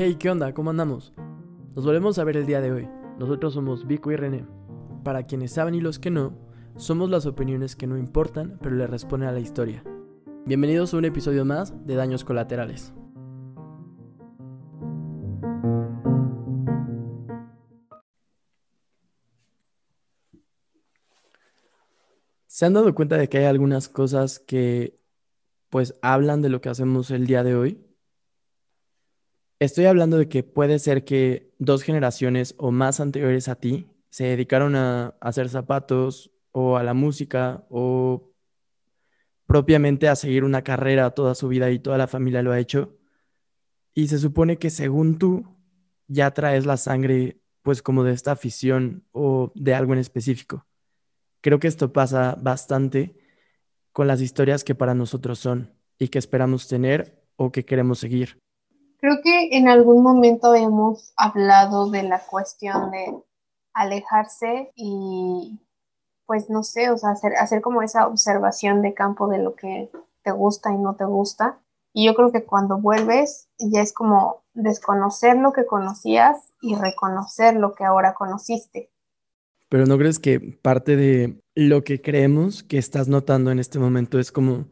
Hey, ¿qué onda? ¿Cómo andamos? Nos volvemos a ver el día de hoy. Nosotros somos Vico y René. Para quienes saben y los que no, somos las opiniones que no importan, pero le responden a la historia. Bienvenidos a un episodio más de Daños Colaterales. ¿Se han dado cuenta de que hay algunas cosas que pues hablan de lo que hacemos el día de hoy? Estoy hablando de que puede ser que dos generaciones o más anteriores a ti se dedicaron a hacer zapatos o a la música o propiamente a seguir una carrera toda su vida y toda la familia lo ha hecho. Y se supone que según tú ya traes la sangre pues como de esta afición o de algo en específico. Creo que esto pasa bastante con las historias que para nosotros son y que esperamos tener o que queremos seguir. Creo que en algún momento hemos hablado de la cuestión de alejarse y pues no sé, o sea, hacer, hacer como esa observación de campo de lo que te gusta y no te gusta. Y yo creo que cuando vuelves ya es como desconocer lo que conocías y reconocer lo que ahora conociste. Pero ¿no crees que parte de lo que creemos que estás notando en este momento es como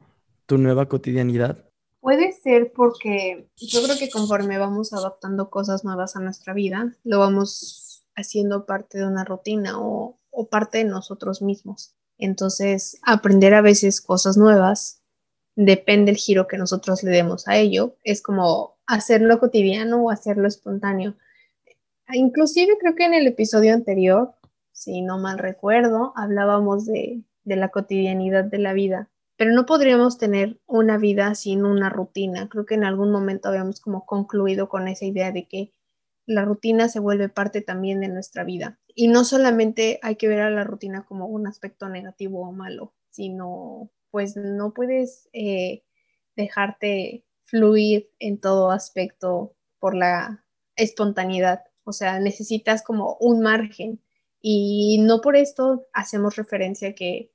tu nueva cotidianidad? Puede ser porque yo creo que conforme vamos adaptando cosas nuevas a nuestra vida, lo vamos haciendo parte de una rutina o, o parte de nosotros mismos. Entonces, aprender a veces cosas nuevas depende del giro que nosotros le demos a ello. Es como hacerlo cotidiano o hacerlo espontáneo. Inclusive creo que en el episodio anterior, si no mal recuerdo, hablábamos de, de la cotidianidad de la vida pero no podríamos tener una vida sin una rutina. Creo que en algún momento habíamos como concluido con esa idea de que la rutina se vuelve parte también de nuestra vida. Y no solamente hay que ver a la rutina como un aspecto negativo o malo, sino pues no puedes eh, dejarte fluir en todo aspecto por la espontaneidad. O sea, necesitas como un margen. Y no por esto hacemos referencia que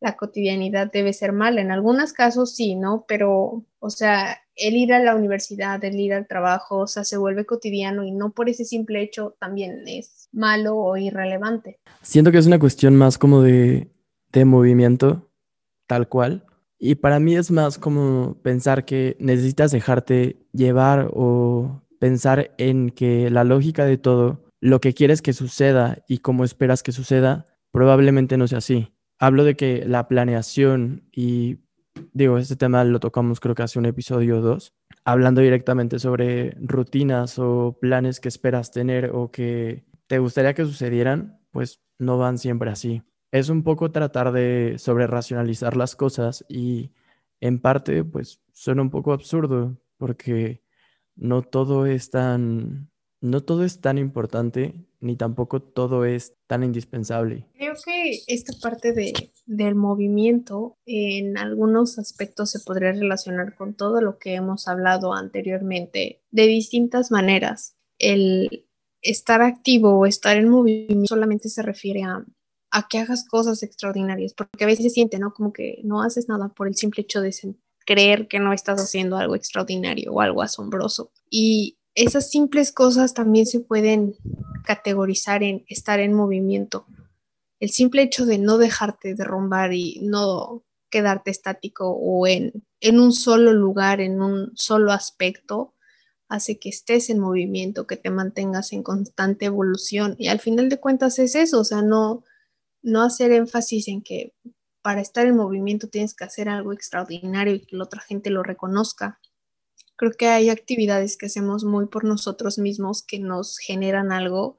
la cotidianidad debe ser mala. En algunos casos sí, ¿no? Pero, o sea, el ir a la universidad, el ir al trabajo, o sea, se vuelve cotidiano y no por ese simple hecho también es malo o irrelevante. Siento que es una cuestión más como de, de movimiento, tal cual. Y para mí es más como pensar que necesitas dejarte llevar o pensar en que la lógica de todo, lo que quieres que suceda y cómo esperas que suceda, probablemente no sea así hablo de que la planeación y digo, este tema lo tocamos creo que hace un episodio 2, hablando directamente sobre rutinas o planes que esperas tener o que te gustaría que sucedieran, pues no van siempre así. Es un poco tratar de sobre racionalizar las cosas y en parte pues suena un poco absurdo porque no todo es tan no todo es tan importante ni tampoco todo es tan indispensable. Creo que esta parte de, del movimiento en algunos aspectos se podría relacionar con todo lo que hemos hablado anteriormente de distintas maneras. El estar activo o estar en movimiento solamente se refiere a, a que hagas cosas extraordinarias, porque a veces se siente, ¿no? Como que no haces nada por el simple hecho de creer que no estás haciendo algo extraordinario o algo asombroso. Y esas simples cosas también se pueden categorizar en estar en movimiento. El simple hecho de no dejarte derrumbar y no quedarte estático o en, en un solo lugar, en un solo aspecto, hace que estés en movimiento, que te mantengas en constante evolución. Y al final de cuentas es eso, o sea, no, no hacer énfasis en que para estar en movimiento tienes que hacer algo extraordinario y que la otra gente lo reconozca. Creo que hay actividades que hacemos muy por nosotros mismos que nos generan algo.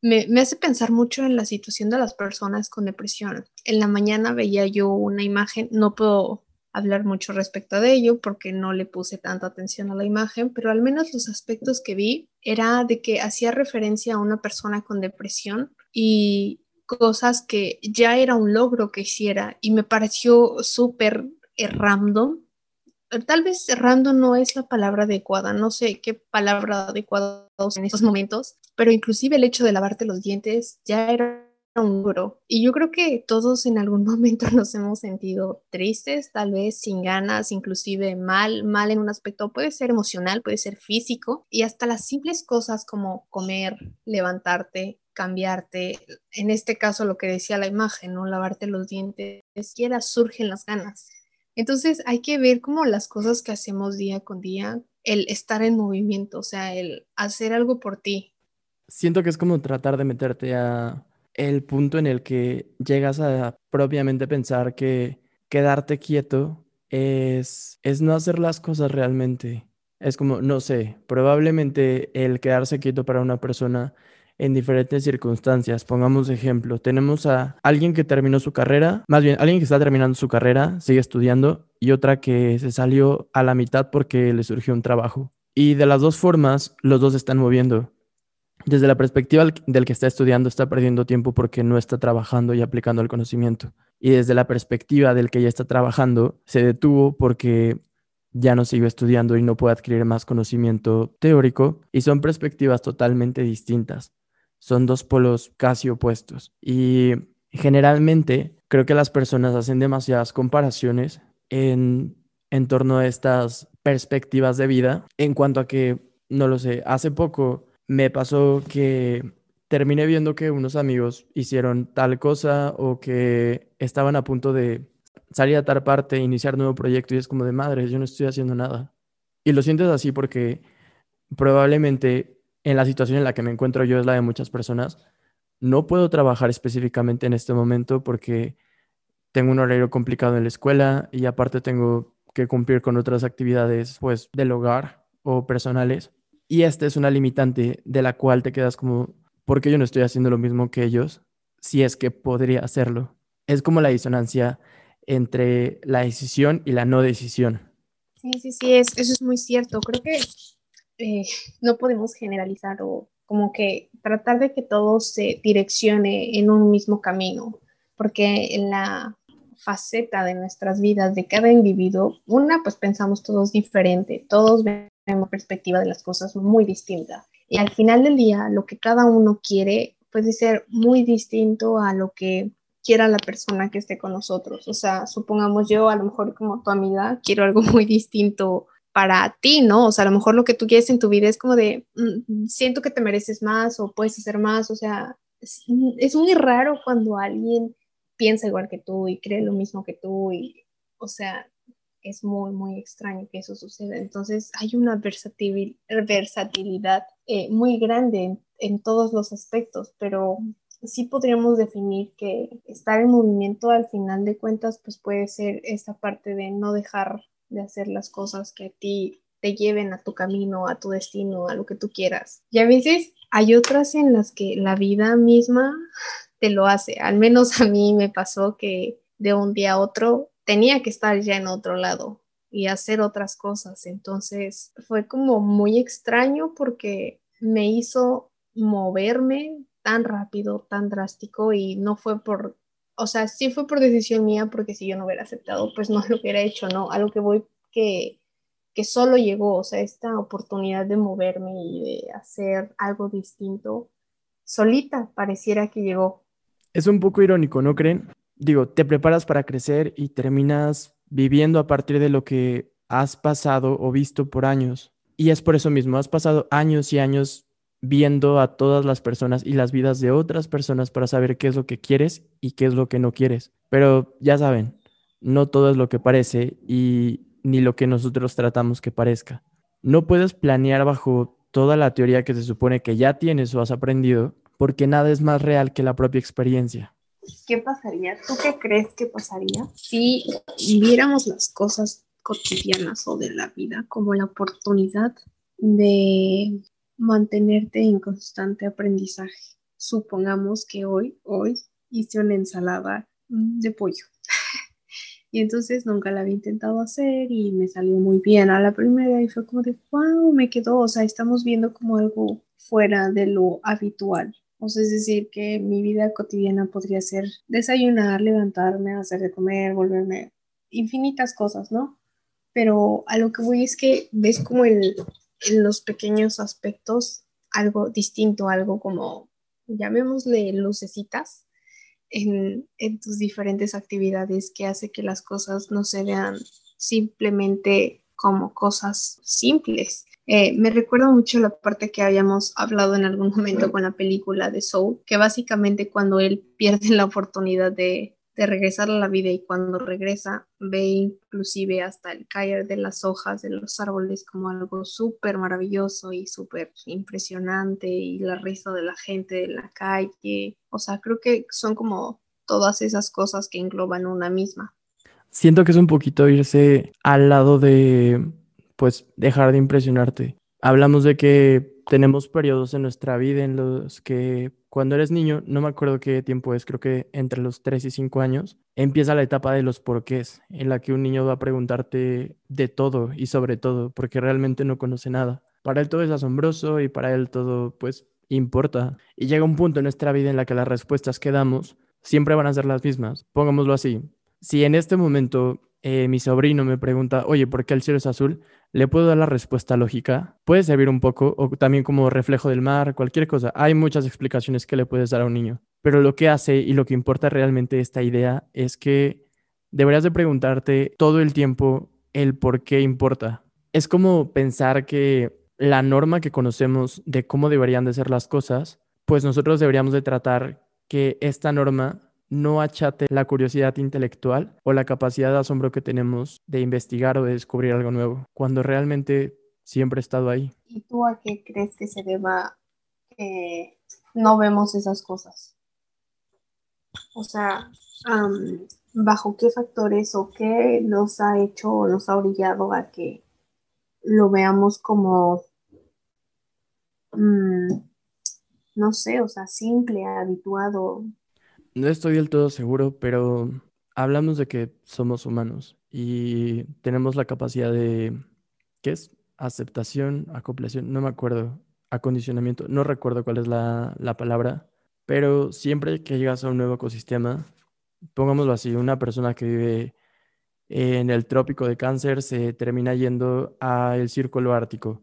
Me, hace pensar mucho en la situación de las personas con depresión. En la mañana veía yo una imagen, no puedo hablar mucho respecto de ello porque no le puse tanta atención a la imagen, pero al menos los aspectos que vi era de que hacía referencia a una persona con depresión y cosas que ya era un logro que hiciera y me pareció súper random tal vez cerrando no es la palabra adecuada, no sé qué palabra adecuada en estos momentos, pero inclusive el hecho de lavarte los dientes ya era un duro. Y yo creo que todos en algún momento nos hemos sentido tristes, tal vez sin ganas, inclusive mal, mal en un aspecto, puede ser emocional, puede ser físico, y hasta las simples cosas como comer, levantarte, cambiarte, en este caso lo que decía la imagen, ¿no? Lavarte los dientes, quiera surgen las ganas. Entonces hay que ver como las cosas que hacemos día con día, el estar en movimiento, o sea, el hacer algo por ti. Siento que es como tratar de meterte a el punto en el que llegas a propiamente pensar que quedarte quieto es, es no hacer las cosas realmente. Es como, no sé, probablemente el quedarse quieto para una persona en diferentes circunstancias. Pongamos ejemplo, tenemos a alguien que terminó su carrera, más bien alguien que está terminando su carrera, sigue estudiando, y otra que se salió a la mitad porque le surgió un trabajo. Y de las dos formas, los dos están moviendo. Desde la perspectiva del que está estudiando, está perdiendo tiempo porque no está trabajando y aplicando el conocimiento. Y desde la perspectiva del que ya está trabajando, se detuvo porque ya no sigue estudiando y no puede adquirir más conocimiento teórico. Y son perspectivas totalmente distintas. Son dos polos casi opuestos. Y generalmente creo que las personas hacen demasiadas comparaciones en, en torno a estas perspectivas de vida en cuanto a que, no lo sé, hace poco me pasó que terminé viendo que unos amigos hicieron tal cosa o que estaban a punto de salir a tal parte, iniciar nuevo proyecto y es como de madre, yo no estoy haciendo nada. Y lo sientes así porque probablemente en la situación en la que me encuentro yo es la de muchas personas. No puedo trabajar específicamente en este momento porque tengo un horario complicado en la escuela y aparte tengo que cumplir con otras actividades pues del hogar o personales. Y esta es una limitante de la cual te quedas como, ¿por qué yo no estoy haciendo lo mismo que ellos? Si es que podría hacerlo. Es como la disonancia entre la decisión y la no decisión. Sí, sí, sí, es, eso es muy cierto. Creo que eh, no podemos generalizar o como que tratar de que todo se direccione en un mismo camino, porque en la faceta de nuestras vidas de cada individuo, una, pues pensamos todos diferente, todos una perspectiva de las cosas muy distinta. Y al final del día, lo que cada uno quiere puede ser muy distinto a lo que quiera la persona que esté con nosotros. O sea, supongamos yo, a lo mejor como tu amiga, quiero algo muy distinto para ti, ¿no? O sea, a lo mejor lo que tú quieres en tu vida es como de, mm, siento que te mereces más o puedes hacer más. O sea, es, es muy raro cuando alguien piensa igual que tú y cree lo mismo que tú y, o sea, es muy, muy extraño que eso suceda. Entonces hay una versatilidad eh, muy grande en, todos los aspectos, pero sí podríamos definir que estar en movimiento al final de cuentas, pues puede ser esta parte de no dejar de hacer las cosas que a ti te lleven a tu camino, a tu destino, a lo que tú quieras. Y a veces hay otras en las que la vida misma te lo hace. Al menos a mí me pasó que de un día a otro tenía que estar ya en otro lado y hacer otras cosas. Entonces fue como muy extraño porque me hizo moverme tan rápido, tan drástico y no fue por, o sea, sí fue por decisión mía porque si yo no hubiera aceptado, pues no lo hubiera hecho, ¿no? A lo que voy que, que solo llegó, o sea, esta oportunidad de moverme y de hacer algo distinto, solita pareciera que llegó. Es un poco irónico, ¿no creen? digo, te preparas para crecer y terminas viviendo a partir de lo que has pasado o visto por años. Y es por eso mismo, has pasado años y años viendo a todas las personas y las vidas de otras personas para saber qué es lo que quieres y qué es lo que no quieres. Pero ya saben, no todo es lo que parece y ni lo que nosotros tratamos que parezca. No puedes planear bajo toda la teoría que se supone que ya tienes o has aprendido, porque nada es más real que la propia experiencia. ¿qué pasaría? ¿Tú qué crees que pasaría si viéramos las cosas cotidianas o de la vida como la oportunidad de mantenerte en constante aprendizaje? Supongamos que hoy, hoy hice una ensalada de pollo. Y entonces nunca la había intentado hacer y me salió muy bien a la primera y fue como de, wow, me quedó, o sea, estamos viendo como algo fuera de lo habitual. O sea, es decir, que mi vida cotidiana podría ser desayunar, levantarme, hacer de comer, volverme infinitas cosas, ¿no? Pero a lo que voy es que ves como en los pequeños aspectos algo distinto, algo como, llamémosle lucecitas, en, en tus diferentes actividades que hace que las cosas no se vean simplemente como cosas simples. Eh, me recuerda mucho la parte que habíamos hablado en algún momento con la película de Soul, que básicamente cuando él pierde la oportunidad de, de regresar a la vida y cuando regresa ve inclusive hasta el caer de las hojas de los árboles como algo súper maravilloso y súper impresionante y la risa de la gente de la calle. O sea, creo que son como todas esas cosas que engloban una misma. Siento que es un poquito irse al lado de, pues, dejar de impresionarte. Hablamos de que tenemos periodos en nuestra vida en los que cuando eres niño, no me acuerdo qué tiempo es, creo que entre los 3 y 5 años, empieza la etapa de los porqués, en la que un niño va a preguntarte de todo y sobre todo, porque realmente no conoce nada. Para él todo es asombroso y para él todo, pues, importa. Y llega un punto en nuestra vida en la que las respuestas que damos siempre van a ser las mismas. Pongámoslo así, si en este momento eh, mi sobrino me pregunta, oye, ¿por qué el cielo es azul? Le puedo dar la respuesta lógica. Puede servir un poco, o también como reflejo del mar, cualquier cosa. Hay muchas explicaciones que le puedes dar a un niño. Pero lo que hace y lo que importa realmente esta idea es que deberías de preguntarte todo el tiempo el por qué importa. Es como pensar que la norma que conocemos de cómo deberían de ser las cosas, pues nosotros deberíamos de tratar que esta norma no achate la curiosidad intelectual o la capacidad de asombro que tenemos de investigar o de descubrir algo nuevo, cuando realmente siempre he estado ahí. ¿Y tú a qué crees que se deba que no vemos esas cosas? O sea, ¿bajo qué factores o qué nos ha hecho o nos ha orillado a que lo veamos como, mm, no sé, o sea, simple, habituado, no estoy del todo seguro, pero hablamos de que somos humanos y tenemos la capacidad de, ¿qué es? Aceptación, acoplación, no me acuerdo, acondicionamiento, no recuerdo cuál es la, la palabra, pero siempre que llegas a un nuevo ecosistema, pongámoslo así, una persona que vive en el trópico de cáncer se termina yendo al círculo ártico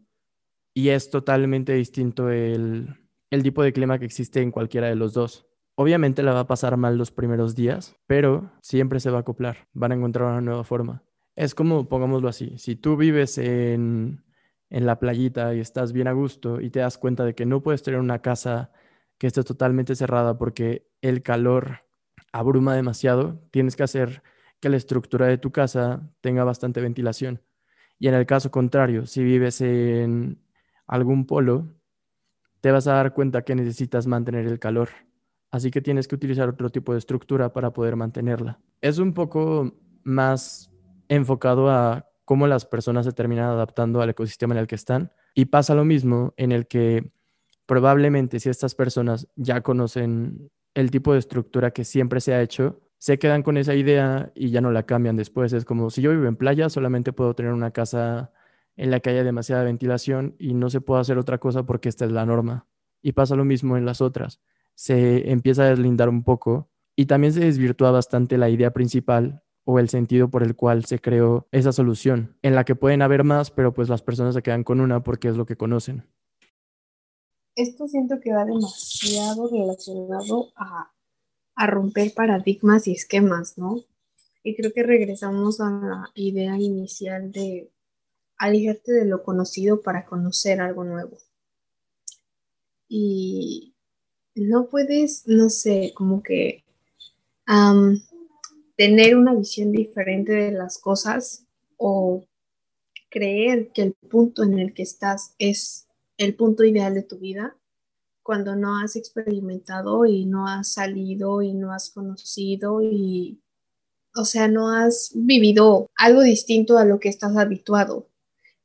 y es totalmente distinto el, el tipo de clima que existe en cualquiera de los dos. Obviamente la va a pasar mal los primeros días, pero siempre se va a acoplar, van a encontrar una nueva forma. Es como, pongámoslo así, si tú vives en, en la playita y estás bien a gusto y te das cuenta de que no puedes tener una casa que esté totalmente cerrada porque el calor abruma demasiado, tienes que hacer que la estructura de tu casa tenga bastante ventilación. Y en el caso contrario, si vives en algún polo, te vas a dar cuenta que necesitas mantener el calor así que tienes que utilizar otro tipo de estructura para poder mantenerla. Es un poco más enfocado a cómo las personas se terminan adaptando al ecosistema en el que están y pasa lo mismo en el que probablemente si estas personas ya conocen el tipo de estructura que siempre se ha hecho, se quedan con esa idea y ya no la cambian después. Es como si yo vivo en playa, solamente puedo tener una casa en la que haya demasiada ventilación y no se puede hacer otra cosa porque esta es la norma. Y pasa lo mismo en las otras se empieza a deslindar un poco y también se desvirtúa bastante la idea principal o el sentido por el cual se creó esa solución, en la que pueden haber más, pero pues las personas se quedan con una porque es lo que conocen. Esto siento que va demasiado relacionado a, a romper paradigmas y esquemas, ¿no? Y creo que regresamos a la idea inicial de alejarte de lo conocido para conocer algo nuevo. Y no puedes, no sé, como que tener una visión diferente de las cosas o creer que el punto en el que estás es el punto ideal de tu vida cuando no has experimentado y no has salido y no has conocido y, o sea, no has vivido algo distinto a lo que estás habituado.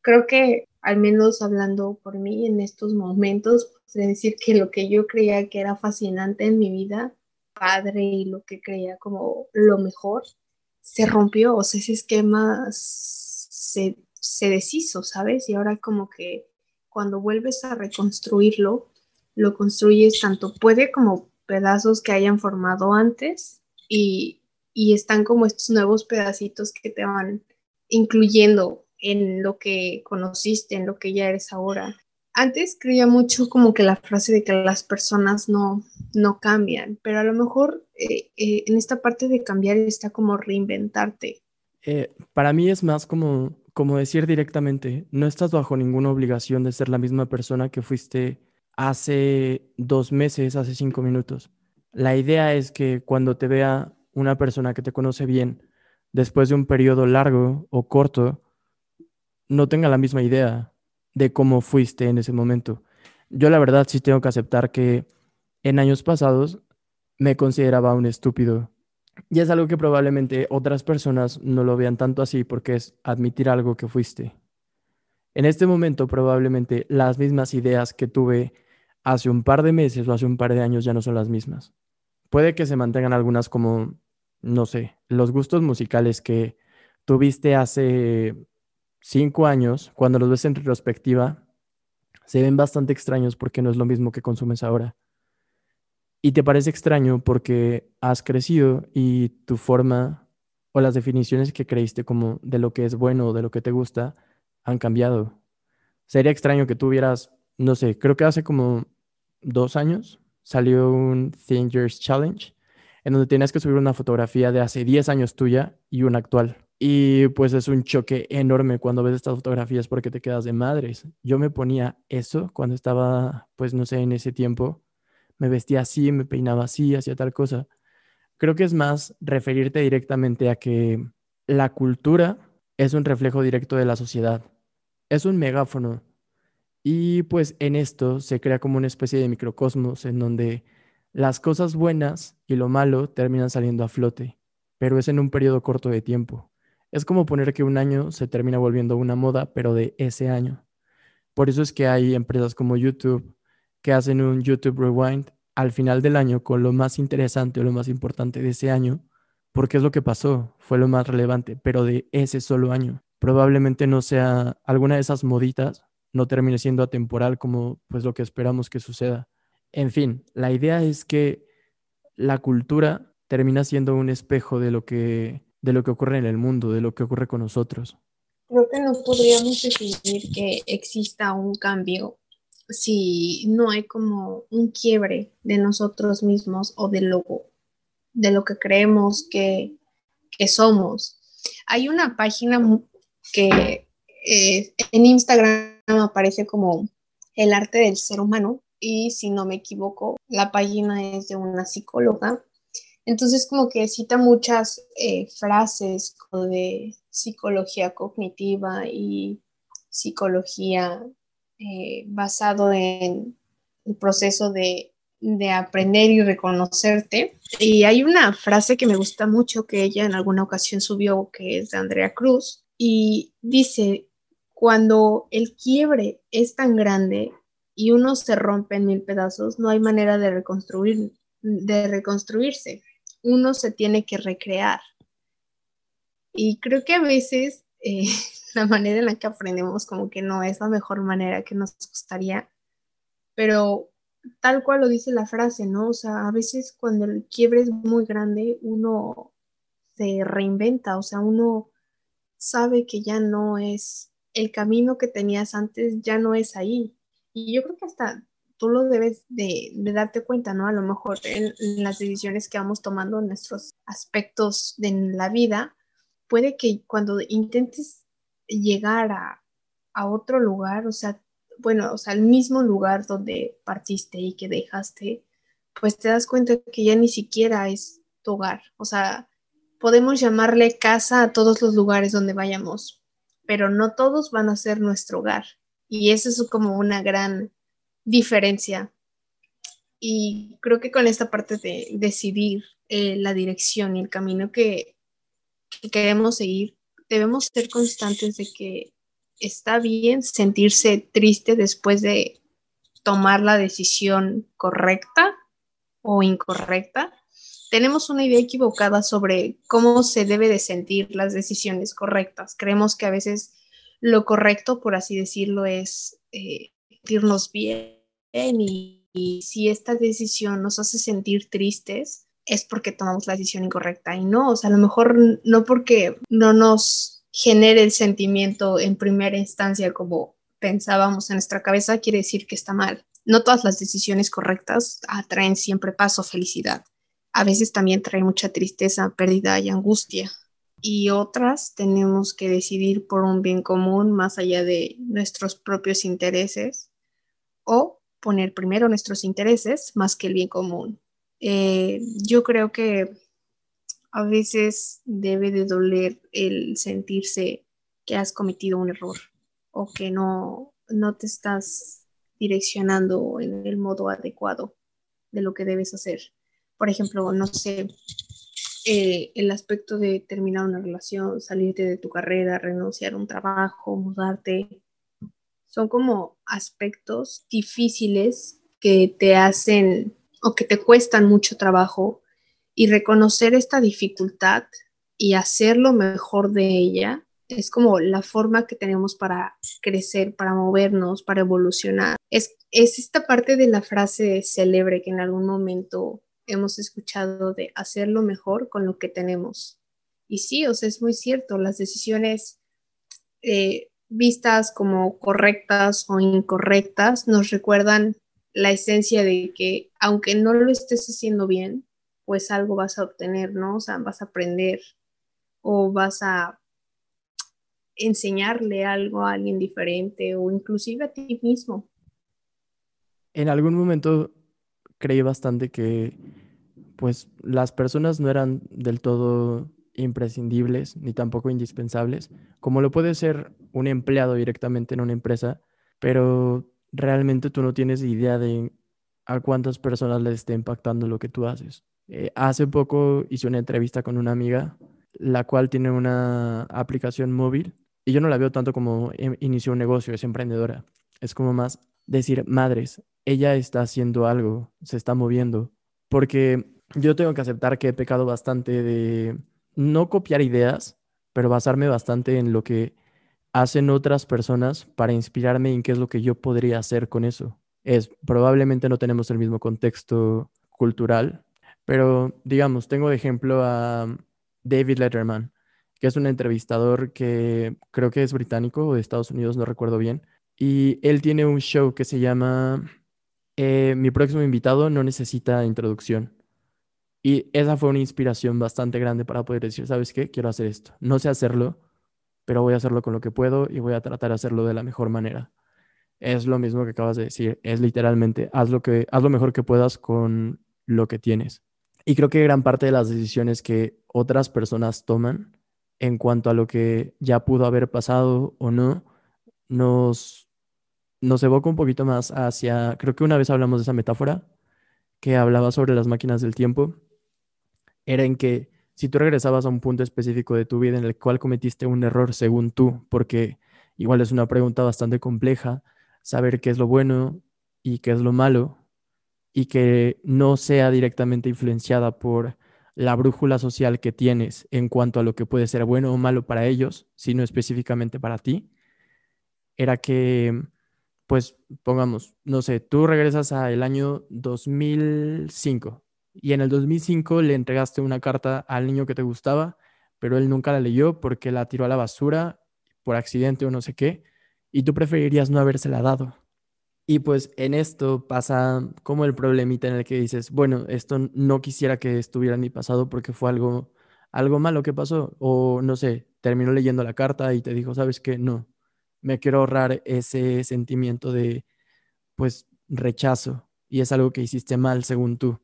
Creo que, al menos hablando por mí en estos momentos, es decir, que lo que yo creía que era fascinante en mi vida, padre y lo que creía como lo mejor, se rompió, o sea, ese esquema se, se deshizo, ¿sabes? Y ahora como que cuando vuelves a reconstruirlo, lo construyes tanto puede como pedazos que hayan formado antes y, y están como estos nuevos pedacitos que te van incluyendo en lo que conociste, en lo que ya eres ahora. antes creía mucho como que la frase de que las personas no, no cambian, pero a lo mejor eh, eh, en esta parte de cambiar está como reinventarte. Eh, para mí es más como, como decir directamente, no estás bajo ninguna obligación de ser la misma persona que fuiste hace dos meses, hace cinco minutos. La idea es que cuando te vea una persona que te conoce bien, después de un periodo largo o corto, no tenga la misma idea de cómo fuiste en ese momento. Yo la verdad sí tengo que aceptar que en años pasados me consideraba un estúpido. Y es algo que probablemente otras personas no lo vean tanto así porque es admitir algo que fuiste. En este momento probablemente las mismas ideas que tuve hace un par de meses o hace un par de años ya no son las mismas. Puede que se mantengan algunas como, no sé, los gustos musicales que tuviste hace cinco años, cuando los ves en retrospectiva, se ven bastante extraños porque no es lo mismo que consumes ahora. Y te parece extraño porque has crecido y tu forma o las definiciones que creíste como de lo que es bueno o de lo que te gusta han cambiado. Sería extraño que tuvieras, no sé, creo que hace como dos años salió un Thin Years Challenge en donde tenías que subir una fotografía de hace 10 años tuya y una actual. Y pues es un choque enorme cuando ves estas fotografías porque te quedas de madres. Yo me ponía eso cuando estaba, pues no sé, en ese tiempo. Me vestía así, me peinaba así, hacía tal cosa. Creo que es más referirte directamente a que la cultura es un reflejo directo de la sociedad. Es un megáfono. Y pues en esto se crea como una especie de microcosmos en donde las cosas buenas y lo malo terminan saliendo a flote, pero es en un periodo corto de tiempo. Es como poner que un año se termina volviendo una moda, pero de ese año. Por eso es que hay empresas como YouTube que hacen un YouTube Rewind al final del año con lo más interesante o lo más importante de ese año, porque es lo que pasó, fue lo más relevante, pero de ese solo año. Probablemente no sea alguna de esas moditas, no termine siendo atemporal como pues lo que esperamos que suceda. En fin, la idea es que la cultura termina siendo un espejo de lo que de lo que ocurre en el mundo, de lo que ocurre con nosotros. Creo que no podríamos definir que exista un cambio si no hay como un quiebre de nosotros mismos o de lo, de lo que creemos que, que somos. Hay una página que eh, en Instagram aparece como el arte del ser humano y si no me equivoco, la página es de una psicóloga entonces, como que cita muchas eh, frases de psicología cognitiva y psicología eh, basado en el proceso de, de, aprender y reconocerte. Y hay una frase que me gusta mucho que ella en alguna ocasión subió, que es de Andrea Cruz, y dice, cuando el quiebre es tan grande y uno se rompe en mil pedazos, no hay manera de reconstruir, de reconstruirse uno se tiene que recrear. Y creo que a veces eh, la manera en la que aprendemos como que no es la mejor manera que nos gustaría, pero tal cual lo dice la frase, ¿no? O sea, a veces cuando el quiebre es muy grande, uno se reinventa, o sea, uno sabe que ya no es el camino que tenías antes, ya no es ahí. Y yo creo que hasta tú lo debes de, darte cuenta, ¿no? A lo mejor en, las decisiones que vamos tomando en nuestros aspectos de la vida, puede que cuando intentes llegar a, a otro lugar, o sea, bueno, o sea, al mismo lugar donde partiste y que dejaste, pues te das cuenta que ya ni siquiera es tu hogar. O sea, podemos llamarle casa a todos los lugares donde vayamos, pero no todos van a ser nuestro hogar. Y eso es como una gran diferencia. Y creo que con esta parte de decidir eh, la dirección y el camino que, queremos seguir, debemos ser constantes de que está bien sentirse triste después de tomar la decisión correcta o incorrecta. Tenemos una idea equivocada sobre cómo se debe de sentir las decisiones correctas. Creemos que a veces lo correcto, por así decirlo, es eh, sentirnos bien y, si esta decisión nos hace sentir tristes, es porque tomamos la decisión incorrecta y no, o sea, a lo mejor no porque no nos genere el sentimiento en primera instancia como pensábamos en nuestra cabeza quiere decir que está mal. No todas las decisiones correctas atraen siempre paz o felicidad. A veces también trae mucha tristeza, pérdida y angustia. Y otras tenemos que decidir por un bien común más allá de nuestros propios intereses o poner primero nuestros intereses más que el bien común. Eh, yo creo que a veces debe de doler el sentirse que has cometido un error o que no, no te estás direccionando en el modo adecuado de lo que debes hacer. Por ejemplo, no sé, eh, el aspecto de terminar una relación, salirte de tu carrera, renunciar a un trabajo, mudarte, son como aspectos difíciles que te hacen o que te cuestan mucho trabajo y reconocer esta dificultad y hacer lo mejor de ella es como la forma que tenemos para crecer, para movernos, para evolucionar. Es, es esta parte de la frase célebre que en algún momento hemos escuchado de hacerlo mejor con lo que tenemos. Y sí, o sea, es muy cierto, las decisiones eh, vistas como correctas o incorrectas nos recuerdan la esencia de que aunque no lo estés haciendo bien, pues algo vas a obtener, ¿no? O sea, vas a aprender o vas a enseñarle algo a alguien diferente o inclusive a ti mismo. En algún momento creí bastante que pues las personas no eran del todo imprescindibles ni tampoco indispensables, como lo puede ser un empleado directamente en una empresa, pero realmente tú no tienes idea de a cuántas personas les esté impactando lo que tú haces. Eh, hace poco hice una entrevista con una amiga, la cual tiene una aplicación móvil y yo no la veo tanto como inició un negocio, es emprendedora. Es como más decir, madres, ella está haciendo algo, se está moviendo, porque yo tengo que aceptar que he pecado bastante de no copiar ideas, pero basarme bastante en lo que hacen otras personas para inspirarme en qué es lo que yo podría hacer con eso. Es probablemente no tenemos el mismo contexto cultural, pero digamos, tengo de ejemplo a David Letterman, que es un entrevistador que creo que es británico o de Estados Unidos, no recuerdo bien, y él tiene un show que se llama eh, Mi próximo invitado no necesita introducción. Y esa fue una inspiración bastante grande para poder decir, ¿sabes qué? Quiero hacer esto. No sé hacerlo, pero voy a hacerlo con lo que puedo y voy a tratar de hacerlo de la mejor manera. Es lo mismo que acabas de decir, es literalmente haz lo que haz lo mejor que puedas con lo que tienes. Y creo que gran parte de las decisiones que otras personas toman en cuanto a lo que ya pudo haber pasado o no, nos, nos evoca un poquito más hacia, creo que una vez hablamos de esa metáfora que hablaba sobre las máquinas del tiempo era en que si tú regresabas a un punto específico de tu vida en el cual cometiste un error según tú, porque igual es una pregunta bastante compleja, saber qué es lo bueno y qué es lo malo, y que no sea directamente influenciada por la brújula social que tienes en cuanto a lo que puede ser bueno o malo para ellos, sino específicamente para ti, era que, pues, pongamos, no sé, tú regresas al año 2005 y en el 2005 le entregaste una carta al niño que te gustaba, pero él nunca la leyó porque la tiró a la basura por accidente o no sé qué, y tú preferirías no habérsela dado. Y pues en esto pasa como el problemita en el que dices, bueno, esto no quisiera que estuviera en mi pasado porque fue algo, algo malo que pasó, o no sé, terminó leyendo la carta y te dijo, ¿sabes qué? No, me quiero ahorrar ese sentimiento de, pues, rechazo, y es algo que hiciste mal según tú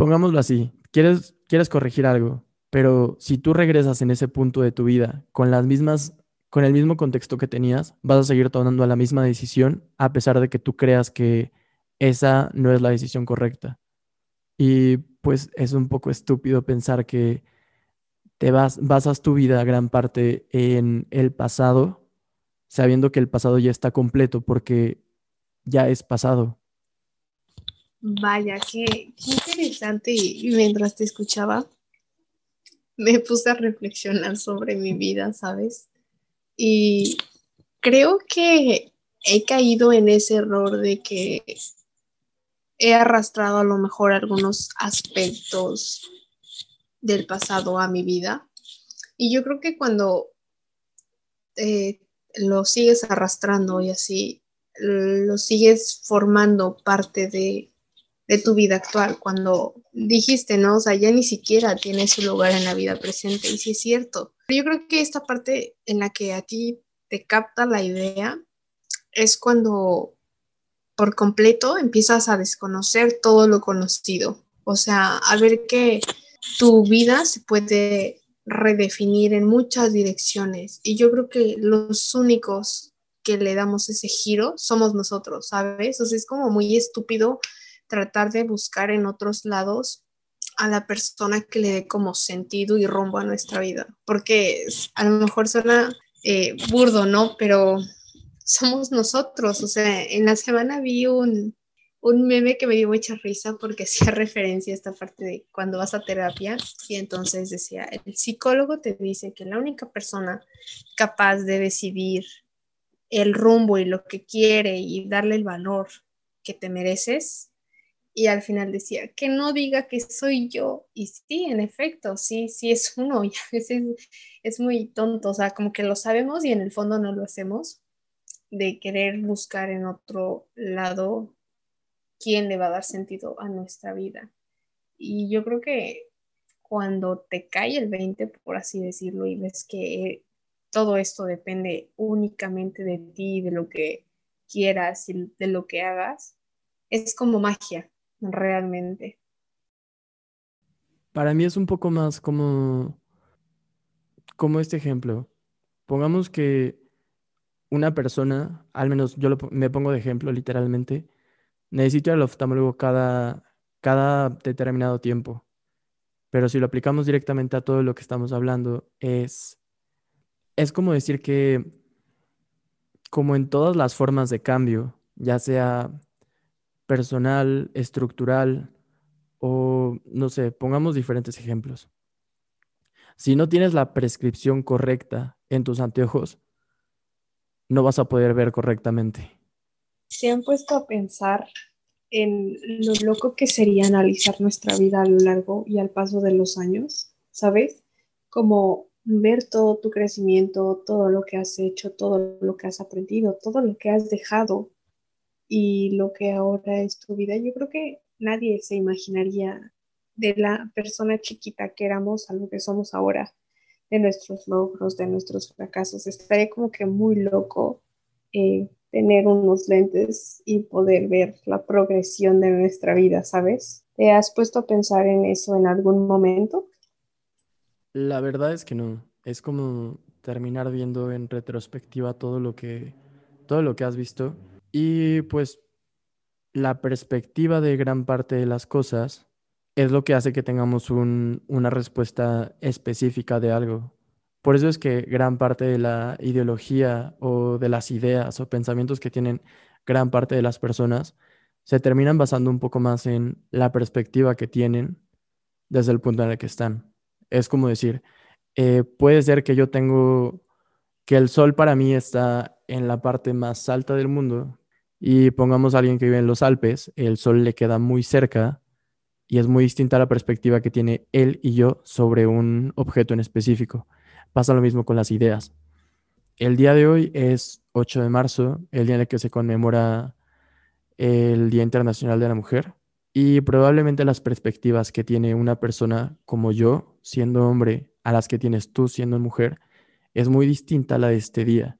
pongámoslo así, quieres, quieres corregir algo, pero si tú regresas en ese punto de tu vida con las mismas, con el mismo contexto que tenías, vas a seguir tomando la misma decisión a pesar de que tú creas que esa no es la decisión correcta. Y pues es un poco estúpido pensar que te vas, basas tu vida gran parte en el pasado, sabiendo que el pasado ya está completo porque ya es pasado. Vaya, qué, interesante. Y mientras te escuchaba, me puse a reflexionar sobre mi vida, ¿sabes? Y creo que he caído en ese error de que he arrastrado a lo mejor algunos aspectos del pasado a mi vida. Y yo creo que cuando eh, lo sigues arrastrando y así lo sigues formando parte de, de tu vida actual, cuando dijiste, ¿no? O sea, ya ni siquiera tiene su lugar en la vida presente, y sí es cierto. Yo creo que esta parte en la que a ti te capta la idea es cuando por completo empiezas a desconocer todo lo conocido, o sea, a ver que tu vida se puede redefinir en muchas direcciones y yo creo que los únicos que le damos ese giro somos nosotros, ¿sabes? O sea, es como muy estúpido tratar de buscar en otros lados a la persona que le dé como sentido y rumbo a nuestra vida, porque a lo mejor suena eh, burdo, ¿no? Pero somos nosotros, o sea, en la semana vi un, un meme que me dio mucha risa porque hacía referencia a esta parte de cuando vas a terapia. Y entonces decía, el psicólogo te dice que la única persona capaz de decidir el rumbo y lo que quiere y darle el valor que te mereces y al final decía, que no diga que soy yo. Y sí, en efecto, sí, sí es uno. Y a veces es muy tonto, o sea, como que lo sabemos y en el fondo no lo hacemos, de querer buscar en otro lado quién le va a dar sentido a nuestra vida. Y yo creo que cuando te cae el 20, por así decirlo, y ves que todo esto depende únicamente de ti, de lo que quieras y de lo que hagas, es como magia realmente. Para mí es un poco más como, como este ejemplo. Pongamos que una persona, al menos yo me pongo de ejemplo literalmente, necesita el oftalmólogo cada, cada determinado tiempo. Pero si lo aplicamos directamente a todo lo que estamos hablando, es, es como decir que, como en todas las formas de cambio, ya sea personal, estructural o, no sé, pongamos diferentes ejemplos. Si no tienes la prescripción correcta en tus anteojos, no vas a poder ver correctamente. ¿Se han puesto a pensar en lo loco que sería analizar nuestra vida a lo largo y al paso de los años? ¿Sabes? Como ver todo tu crecimiento, todo lo que has hecho, todo lo que has aprendido, todo lo que has dejado y lo que ahora es tu vida. Yo creo que nadie se imaginaría de la persona chiquita que éramos a lo que somos ahora, de nuestros logros, de nuestros fracasos. Estaría como que muy loco eh, tener unos lentes y poder ver la progresión de nuestra vida, ¿sabes? ¿Te has puesto a pensar en eso en algún momento? La verdad es que no. Es como terminar viendo en retrospectiva todo lo que, todo lo que has visto y pues la perspectiva de gran parte de las cosas es lo que hace que tengamos una respuesta específica de algo. Por eso es que gran parte de la ideología o de las ideas o pensamientos que tienen gran parte de las personas se terminan basando un poco más en la perspectiva que tienen desde el punto en el que están. Es como decir, eh, puede ser que yo tengo, que el sol para mí está en la parte más alta del mundo, y pongamos a alguien que vive en los Alpes, el sol le queda muy cerca y es muy distinta la perspectiva que tiene él y yo sobre un objeto en específico. Pasa lo mismo con las ideas. El día de hoy es 8 de marzo, el día en el que se conmemora el Día Internacional de la Mujer y probablemente las perspectivas que tiene una persona como yo, siendo hombre, a las que tienes tú siendo mujer, es muy distinta a la de este día,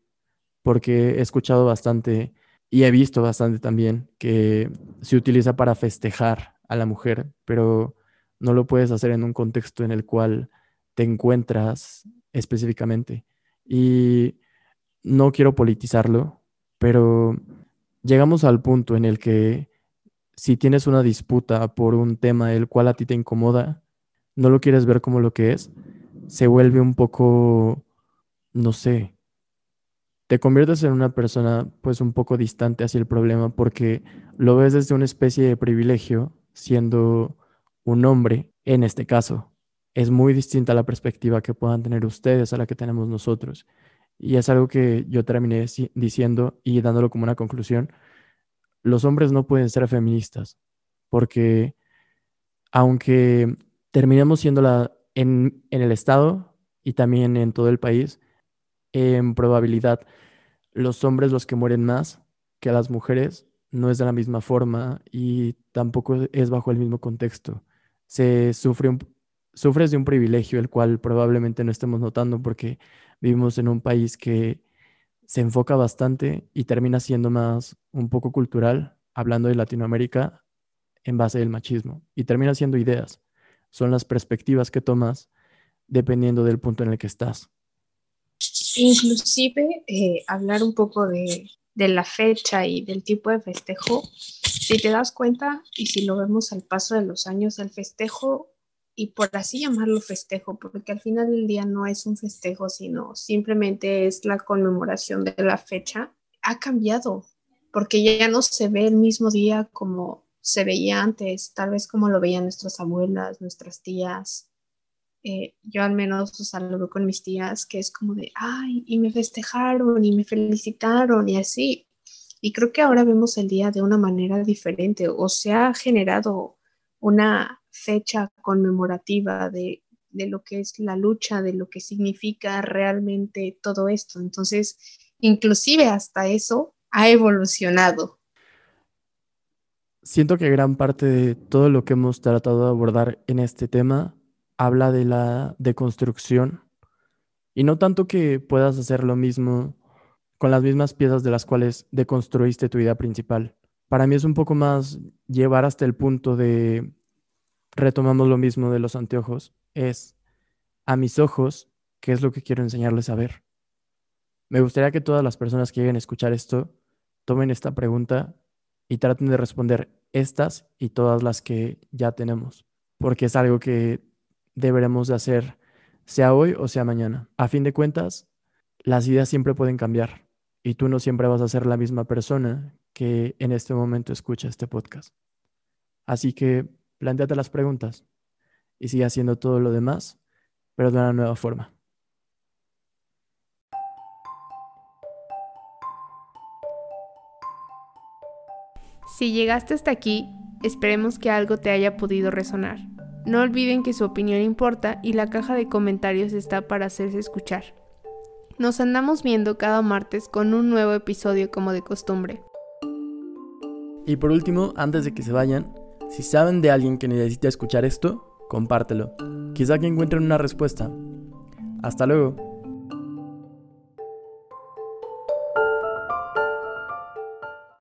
porque he escuchado bastante y he visto bastante también que se utiliza para festejar a la mujer, pero no lo puedes hacer en un contexto en el cual te encuentras específicamente. Y no quiero politizarlo, pero llegamos al punto en el que si tienes una disputa por un tema el cual a ti te incomoda, no lo quieres ver como lo que es, se vuelve un poco, no sé, te conviertes en una persona pues un poco distante hacia el problema porque lo ves desde una especie de privilegio siendo un hombre en este caso. Es muy distinta la perspectiva que puedan tener ustedes a la que tenemos nosotros. Y es algo que yo terminé diciendo y dándolo como una conclusión. Los hombres no pueden ser feministas porque aunque terminemos siendo la, en, en el Estado y también en todo el país, en probabilidad los hombres los que mueren más que las mujeres no es de la misma forma y tampoco es bajo el mismo contexto. Se sufre un, sufres de un privilegio el cual probablemente no estemos notando porque vivimos en un país que se enfoca bastante y termina siendo más un poco cultural, hablando de Latinoamérica, en base del machismo. Y termina siendo ideas. Son las perspectivas que tomas dependiendo del punto en el que estás. Inclusive eh, hablar un poco de, de la fecha y del tipo de festejo, si te das cuenta y si lo vemos al paso de los años, el festejo, y por así llamarlo festejo, porque al final del día no es un festejo, sino simplemente es la conmemoración de la fecha, ha cambiado, porque ya no se ve el mismo día como se veía antes, tal vez como lo veían nuestras abuelas, nuestras tías, eh, yo al menos o sea, con mis tías, que es como de, ay, y me festejaron y me felicitaron y así. Y creo que ahora vemos el día de una manera diferente o se ha generado una fecha conmemorativa de, de lo que es la lucha, de lo que significa realmente todo esto. Entonces, inclusive hasta eso ha evolucionado. Siento que gran parte de todo lo que hemos tratado de abordar en este tema habla de la deconstrucción y no tanto que puedas hacer lo mismo con las mismas piezas de las cuales deconstruiste tu idea principal. Para mí es un poco más llevar hasta el punto de, retomamos lo mismo de los anteojos, es a mis ojos, ¿qué es lo que quiero enseñarles a ver? Me gustaría que todas las personas que lleguen a escuchar esto tomen esta pregunta y traten de responder estas y todas las que ya tenemos, porque es algo que deberemos de hacer, sea hoy o sea mañana. A fin de cuentas, las ideas siempre pueden cambiar y tú no siempre vas a ser la misma persona que en este momento escucha este podcast. Así que planteate las preguntas y sigue haciendo todo lo demás, pero de una nueva forma. Si llegaste hasta aquí, esperemos que algo te haya podido resonar. No olviden que su opinión importa y la caja de comentarios está para hacerse escuchar. Nos andamos viendo cada martes con un nuevo episodio como de costumbre. Y por último, antes de que se vayan, si saben de alguien que necesita escuchar esto, compártelo. Quizá que encuentren una respuesta. Hasta luego.